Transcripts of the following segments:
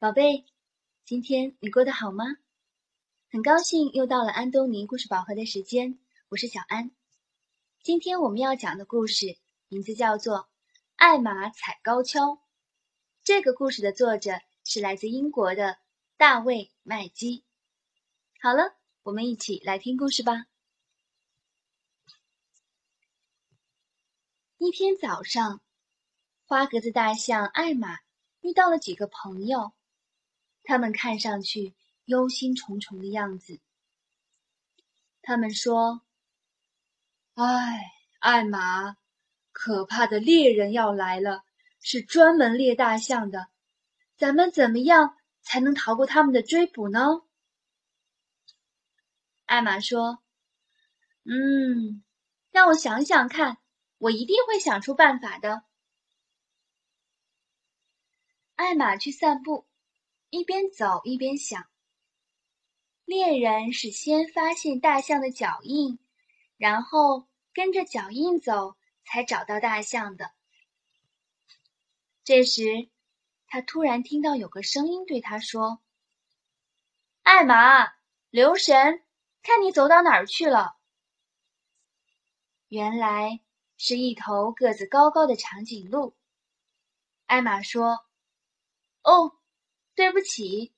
宝贝，今天你过得好吗？很高兴又到了安东尼故事宝盒的时间，我是小安。今天我们要讲的故事名字叫做《艾玛踩高跷》。这个故事的作者是来自英国的大卫·麦基。好了，我们一起来听故事吧。一天早上，花格子大象艾玛遇到了几个朋友。他们看上去忧心忡忡的样子。他们说：“唉，艾玛，可怕的猎人要来了，是专门猎大象的。咱们怎么样才能逃过他们的追捕呢？”艾玛说：“嗯，让我想想看，我一定会想出办法的。”艾玛去散步。一边走一边想，猎人是先发现大象的脚印，然后跟着脚印走，才找到大象的。这时，他突然听到有个声音对他说：“艾玛，留神，看你走到哪儿去了。”原来是一头个子高高的长颈鹿。艾玛说：“哦。”对不起，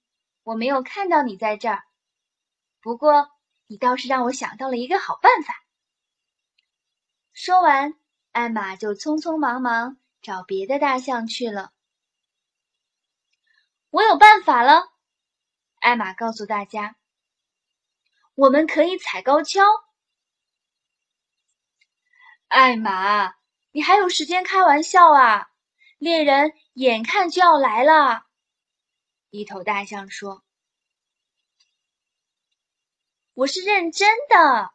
我没有看到你在这儿。不过，你倒是让我想到了一个好办法。说完，艾玛就匆匆忙忙找别的大象去了。我有办法了，艾玛告诉大家：“我们可以踩高跷。”艾玛，你还有时间开玩笑啊？猎人眼看就要来了。一头大象说：“我是认真的。”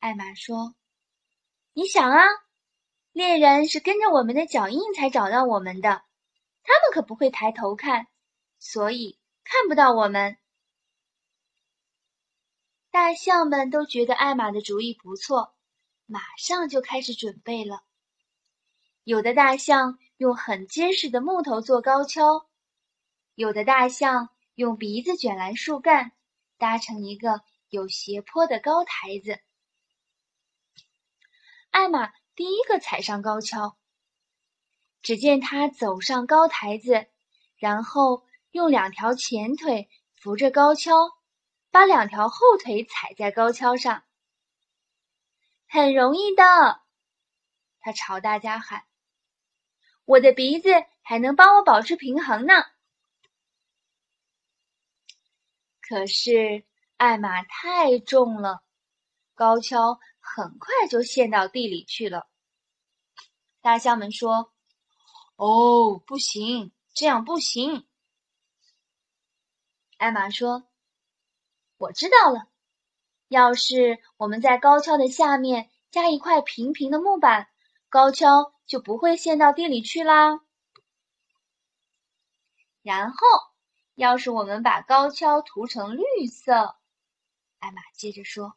艾玛说：“你想啊，猎人是跟着我们的脚印才找到我们的，他们可不会抬头看，所以看不到我们。”大象们都觉得艾玛的主意不错，马上就开始准备了。有的大象用很结实的木头做高跷。有的大象用鼻子卷来树干，搭成一个有斜坡的高台子。艾玛第一个踩上高跷，只见他走上高台子，然后用两条前腿扶着高跷，把两条后腿踩在高跷上。很容易的，他朝大家喊：“我的鼻子还能帮我保持平衡呢。”可是艾玛太重了，高跷很快就陷到地里去了。大象们说：“哦，不行，这样不行。”艾玛说：“我知道了，要是我们在高跷的下面加一块平平的木板，高跷就不会陷到地里去啦。”然后。要是我们把高跷涂成绿色，艾玛接着说，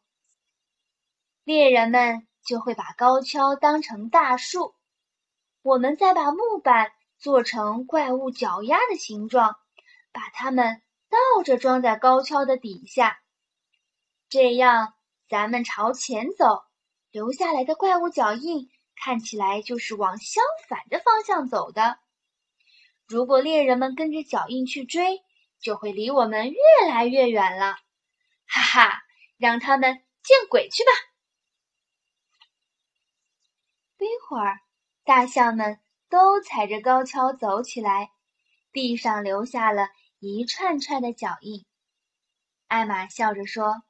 猎人们就会把高跷当成大树。我们再把木板做成怪物脚丫的形状，把它们倒着装在高跷的底下。这样，咱们朝前走，留下来的怪物脚印看起来就是往相反的方向走的。如果猎人们跟着脚印去追，就会离我们越来越远了，哈哈！让他们见鬼去吧！不一会儿，大象们都踩着高跷走起来，地上留下了一串串的脚印。艾玛笑着说：“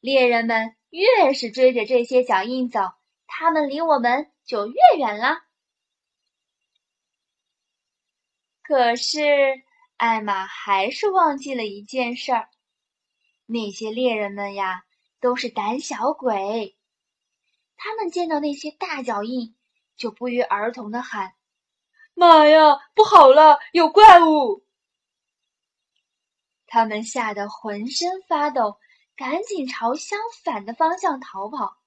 猎人们越是追着这些脚印走，他们离我们就越远了。”可是。艾玛还是忘记了一件事儿，那些猎人们呀，都是胆小鬼。他们见到那些大脚印，就不约而同的喊：“妈呀，不好了，有怪物！”他们吓得浑身发抖，赶紧朝相反的方向逃跑。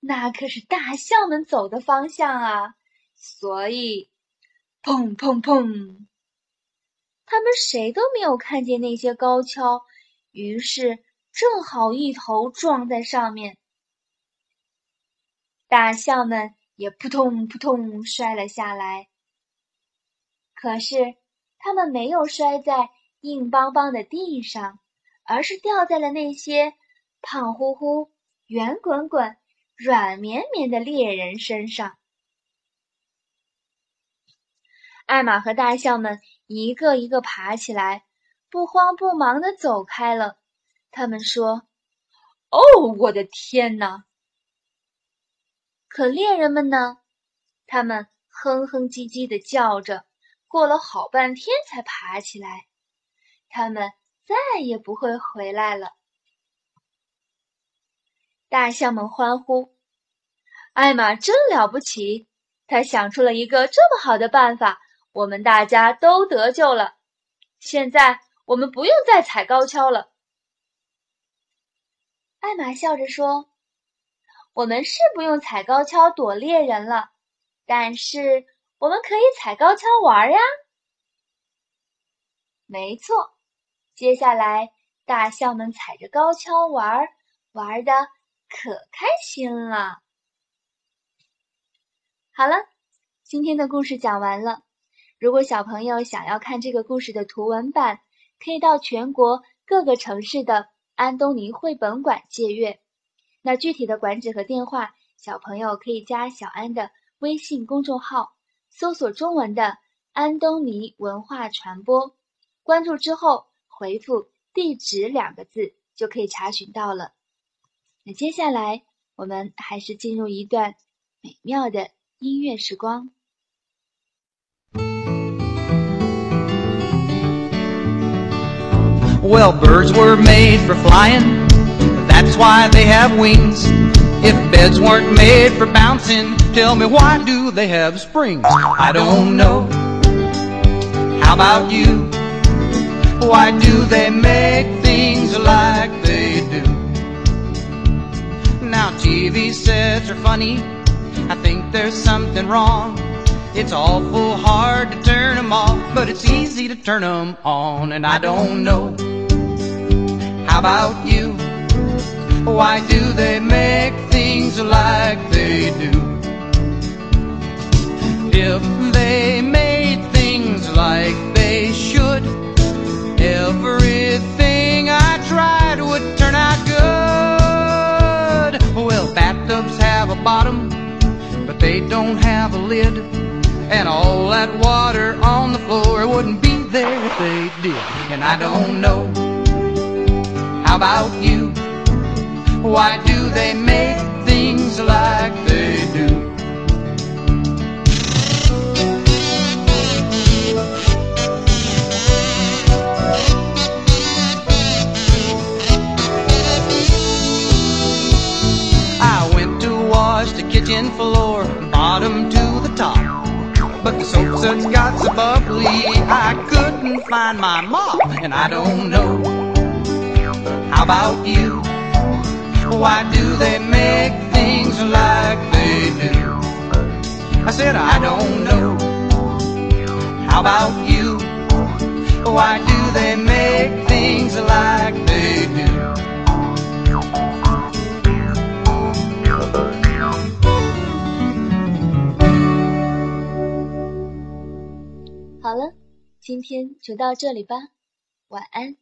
那可是大象们走的方向啊！所以，砰砰砰！他们谁都没有看见那些高跷，于是正好一头撞在上面。大象们也扑通扑通摔了下来。可是，他们没有摔在硬邦邦的地上，而是掉在了那些胖乎乎、圆滚滚、软绵绵的猎人身上。艾玛和大象们一个一个爬起来，不慌不忙地走开了。他们说：“哦，我的天哪！”可猎人们呢？他们哼哼唧唧地叫着。过了好半天才爬起来，他们再也不会回来了。大象们欢呼：“艾玛真了不起！他想出了一个这么好的办法，我们大家都得救了。现在我们不用再踩高跷了。”艾玛笑着说：“我们是不用踩高跷躲猎人了，但是……”我们可以踩高跷玩呀！没错，接下来大象们踩着高跷玩，玩的可开心了。好了，今天的故事讲完了。如果小朋友想要看这个故事的图文版，可以到全国各个城市的安东尼绘本馆借阅。那具体的馆址和电话，小朋友可以加小安的微信公众号。搜索中文的安东尼文化传播，关注之后回复“地址”两个字就可以查询到了。那接下来我们还是进入一段美妙的音乐时光。Well, birds were made for flying, that's why they have wings. If beds weren't made for bouncing, tell me why do they have springs? I don't know. How about you? Why do they make things like they do? Now TV sets are funny. I think there's something wrong. It's awful hard to turn them off, but it's easy to turn them on, and I don't know. About you? Why do they make things like they do? If they made things like they should, everything I tried would turn out good. Well, bathtubs have a bottom, but they don't have a lid. And all that water on the floor wouldn't be there if they did. And I don't know. About you? Why do they make things like they do? I went to wash the kitchen floor, bottom to the top. But the soap suds got so bubbly, I couldn't find my mop, and I don't know. About you? Why do they make things like they do? I said, I don't know. How about you? Why do they make things like they do? 好了，今天就到这里吧，晚安。